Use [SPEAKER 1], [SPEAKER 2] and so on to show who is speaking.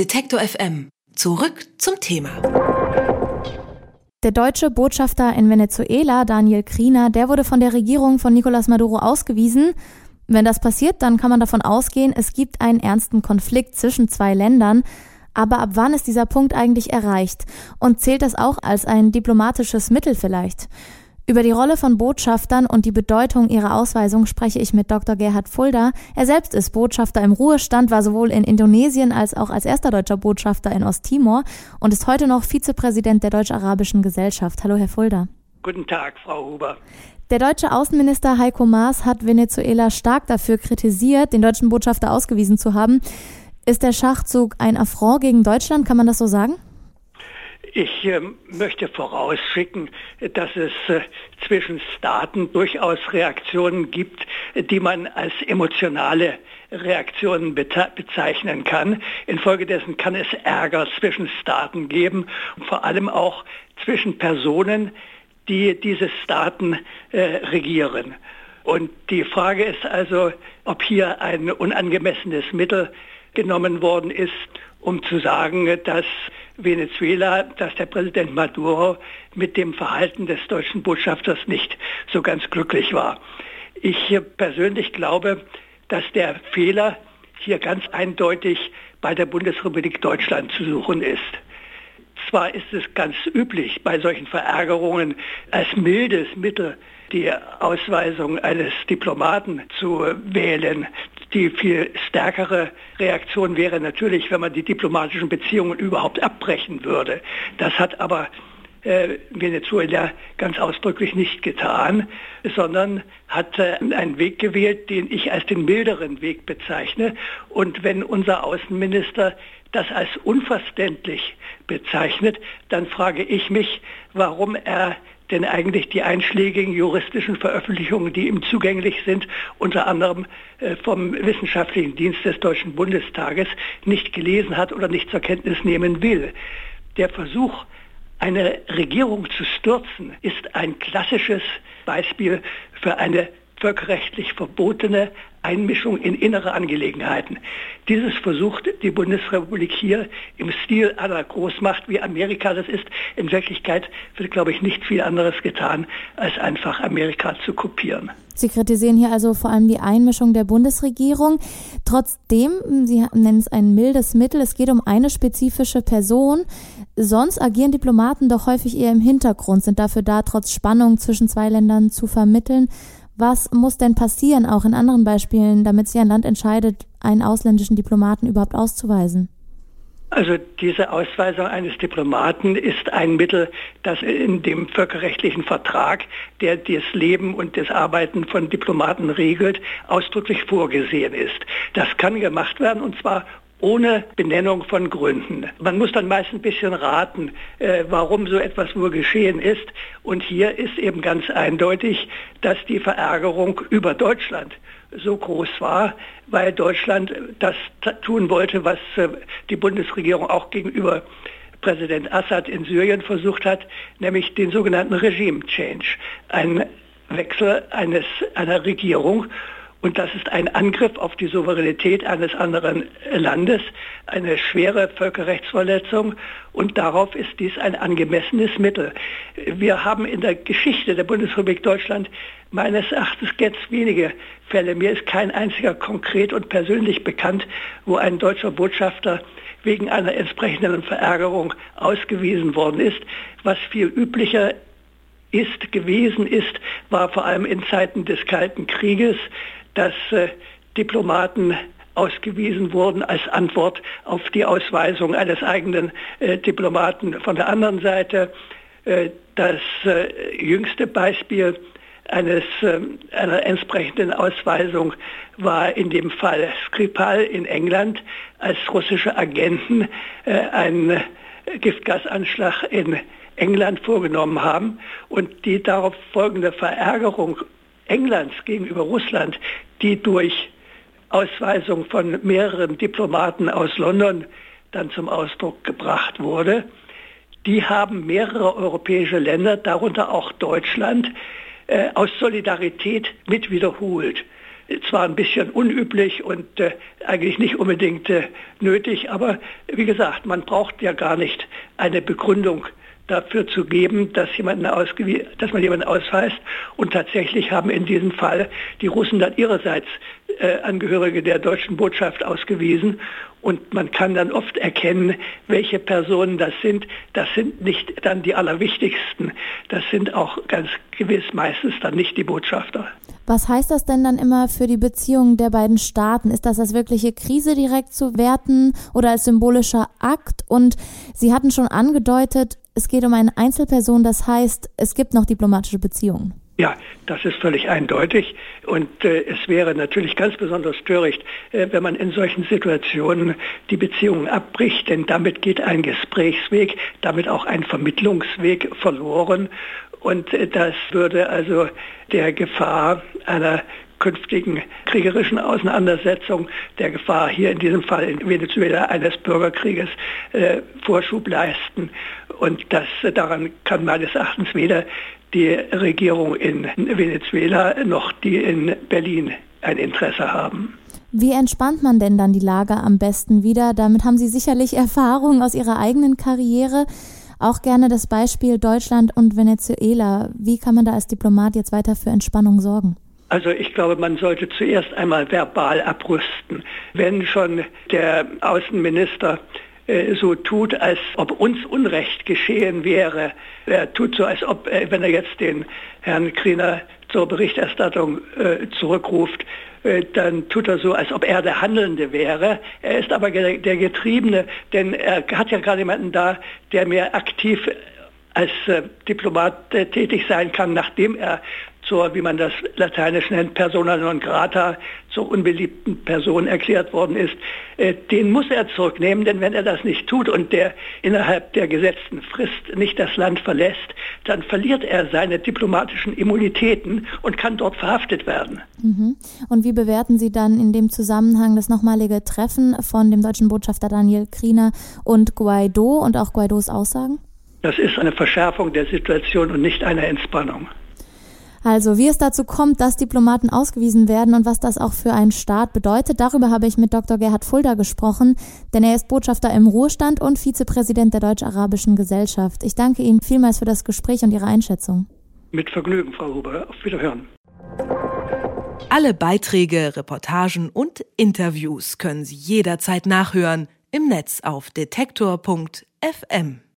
[SPEAKER 1] Detektor FM. Zurück zum Thema.
[SPEAKER 2] Der deutsche Botschafter in Venezuela, Daniel Kriener, der wurde von der Regierung von Nicolás Maduro ausgewiesen. Wenn das passiert, dann kann man davon ausgehen, es gibt einen ernsten Konflikt zwischen zwei Ländern. Aber ab wann ist dieser Punkt eigentlich erreicht? Und zählt das auch als ein diplomatisches Mittel vielleicht? Über die Rolle von Botschaftern und die Bedeutung ihrer Ausweisung spreche ich mit Dr. Gerhard Fulda. Er selbst ist Botschafter im Ruhestand, war sowohl in Indonesien als auch als erster deutscher Botschafter in Osttimor und ist heute noch Vizepräsident der Deutsch-Arabischen Gesellschaft. Hallo, Herr Fulda.
[SPEAKER 3] Guten Tag, Frau Huber.
[SPEAKER 2] Der deutsche Außenminister Heiko Maas hat Venezuela stark dafür kritisiert, den deutschen Botschafter ausgewiesen zu haben. Ist der Schachzug ein Affront gegen Deutschland, kann man das so sagen?
[SPEAKER 3] Ich äh, möchte vorausschicken, dass es äh, zwischen Staaten durchaus Reaktionen gibt, die man als emotionale Reaktionen bezeichnen kann. Infolgedessen kann es Ärger zwischen Staaten geben, vor allem auch zwischen Personen, die diese Staaten äh, regieren. Und die Frage ist also, ob hier ein unangemessenes Mittel genommen worden ist, um zu sagen, dass Venezuela, dass der Präsident Maduro mit dem Verhalten des deutschen Botschafters nicht so ganz glücklich war. Ich persönlich glaube, dass der Fehler hier ganz eindeutig bei der Bundesrepublik Deutschland zu suchen ist. Zwar ist es ganz üblich, bei solchen Verärgerungen als mildes Mittel die Ausweisung eines Diplomaten zu wählen. Die viel stärkere Reaktion wäre natürlich, wenn man die diplomatischen Beziehungen überhaupt abbrechen würde. Das hat aber äh, Venezuela ganz ausdrücklich nicht getan, sondern hat äh, einen Weg gewählt, den ich als den milderen Weg bezeichne. Und wenn unser Außenminister das als unverständlich bezeichnet, dann frage ich mich, warum er denn eigentlich die einschlägigen juristischen Veröffentlichungen, die ihm zugänglich sind, unter anderem äh, vom Wissenschaftlichen Dienst des Deutschen Bundestages, nicht gelesen hat oder nicht zur Kenntnis nehmen will. Der Versuch, eine Regierung zu stürzen, ist ein klassisches Beispiel für eine völkerrechtlich verbotene Einmischung in innere Angelegenheiten. Dieses versucht die Bundesrepublik hier im Stil einer Großmacht wie Amerika das ist. In Wirklichkeit wird, glaube ich, nicht viel anderes getan, als einfach Amerika zu kopieren.
[SPEAKER 2] Sie kritisieren hier also vor allem die Einmischung der Bundesregierung. Trotzdem, Sie nennen es ein mildes Mittel, es geht um eine spezifische Person. Sonst agieren Diplomaten doch häufig eher im Hintergrund, sind dafür da, trotz Spannung zwischen zwei Ländern zu vermitteln. Was muss denn passieren, auch in anderen Beispielen, damit sich ein Land entscheidet, einen ausländischen Diplomaten überhaupt auszuweisen?
[SPEAKER 3] Also diese Ausweisung eines Diplomaten ist ein Mittel, das in dem völkerrechtlichen Vertrag, der das Leben und das Arbeiten von Diplomaten regelt, ausdrücklich vorgesehen ist. Das kann gemacht werden und zwar ohne Benennung von Gründen. Man muss dann meist ein bisschen raten, äh, warum so etwas wohl geschehen ist. Und hier ist eben ganz eindeutig, dass die Verärgerung über Deutschland so groß war, weil Deutschland das tun wollte, was äh, die Bundesregierung auch gegenüber Präsident Assad in Syrien versucht hat, nämlich den sogenannten Regime Change, ein Wechsel eines, einer Regierung und das ist ein Angriff auf die Souveränität eines anderen Landes, eine schwere Völkerrechtsverletzung. Und darauf ist dies ein angemessenes Mittel. Wir haben in der Geschichte der Bundesrepublik Deutschland meines Erachtens ganz wenige Fälle. Mir ist kein einziger konkret und persönlich bekannt, wo ein deutscher Botschafter wegen einer entsprechenden Verärgerung ausgewiesen worden ist. Was viel üblicher ist, gewesen ist, war vor allem in Zeiten des Kalten Krieges, dass äh, Diplomaten ausgewiesen wurden als Antwort auf die Ausweisung eines eigenen äh, Diplomaten von der anderen Seite. Äh, das jüngste Beispiel eines, ähm, einer entsprechenden Ausweisung war in dem Fall Skripal in England, als russische Agenten einen Giftgasanschlag in England vorgenommen haben und die darauf folgende Verärgerung Englands gegenüber Russland, die durch Ausweisung von mehreren Diplomaten aus London dann zum Ausdruck gebracht wurde, die haben mehrere europäische Länder, darunter auch Deutschland, äh, aus Solidarität mit wiederholt. zwar ein bisschen unüblich und äh, eigentlich nicht unbedingt äh, nötig, aber wie gesagt, man braucht ja gar nicht eine Begründung dafür zu geben, dass, jemanden dass man jemanden ausweist. Und tatsächlich haben in diesem Fall die Russen dann ihrerseits äh, Angehörige der deutschen Botschaft ausgewiesen. Und man kann dann oft erkennen, welche Personen das sind. Das sind nicht dann die allerwichtigsten. Das sind auch ganz gewiss meistens dann nicht die Botschafter.
[SPEAKER 2] Was heißt das denn dann immer für die Beziehungen der beiden Staaten? Ist das als wirkliche Krise direkt zu werten oder als symbolischer Akt? Und Sie hatten schon angedeutet, es geht um eine Einzelperson, das heißt, es gibt noch diplomatische Beziehungen.
[SPEAKER 3] Ja, das ist völlig eindeutig. Und äh, es wäre natürlich ganz besonders töricht, äh, wenn man in solchen Situationen die Beziehungen abbricht, denn damit geht ein Gesprächsweg, damit auch ein Vermittlungsweg verloren. Und äh, das würde also der Gefahr einer künftigen kriegerischen Auseinandersetzung, der Gefahr hier in diesem Fall in Venezuela eines Bürgerkrieges äh, Vorschub leisten. Und das, daran kann meines Erachtens weder die Regierung in Venezuela noch die in Berlin ein Interesse haben.
[SPEAKER 2] Wie entspannt man denn dann die Lage am besten wieder? Damit haben Sie sicherlich Erfahrungen aus Ihrer eigenen Karriere. Auch gerne das Beispiel Deutschland und Venezuela. Wie kann man da als Diplomat jetzt weiter für Entspannung sorgen?
[SPEAKER 3] Also ich glaube, man sollte zuerst einmal verbal abrüsten. Wenn schon der Außenminister äh, so tut, als ob uns Unrecht geschehen wäre. Er tut so, als ob, äh, wenn er jetzt den Herrn Kriener zur Berichterstattung äh, zurückruft, dann tut er so, als ob er der Handelnde wäre. Er ist aber der Getriebene, denn er hat ja gerade jemanden da, der mehr aktiv als Diplomat tätig sein kann, nachdem er zur, wie man das lateinisch nennt, persona non grata, zur unbeliebten Person erklärt worden ist, äh, den muss er zurücknehmen, denn wenn er das nicht tut und der innerhalb der gesetzten Frist nicht das Land verlässt, dann verliert er seine diplomatischen Immunitäten und kann dort verhaftet werden.
[SPEAKER 2] Mhm. Und wie bewerten Sie dann in dem Zusammenhang das nochmalige Treffen von dem deutschen Botschafter Daniel Kriener und Guaido und auch Guaidos Aussagen?
[SPEAKER 3] Das ist eine Verschärfung der Situation und nicht eine Entspannung.
[SPEAKER 2] Also, wie es dazu kommt, dass Diplomaten ausgewiesen werden und was das auch für einen Staat bedeutet, darüber habe ich mit Dr. Gerhard Fulda gesprochen, denn er ist Botschafter im Ruhestand und Vizepräsident der Deutsch-Arabischen Gesellschaft. Ich danke Ihnen vielmals für das Gespräch und Ihre Einschätzung.
[SPEAKER 3] Mit Vergnügen, Frau Huber. Auf Wiederhören.
[SPEAKER 1] Alle Beiträge, Reportagen und Interviews können Sie jederzeit nachhören im Netz auf detektor.fm.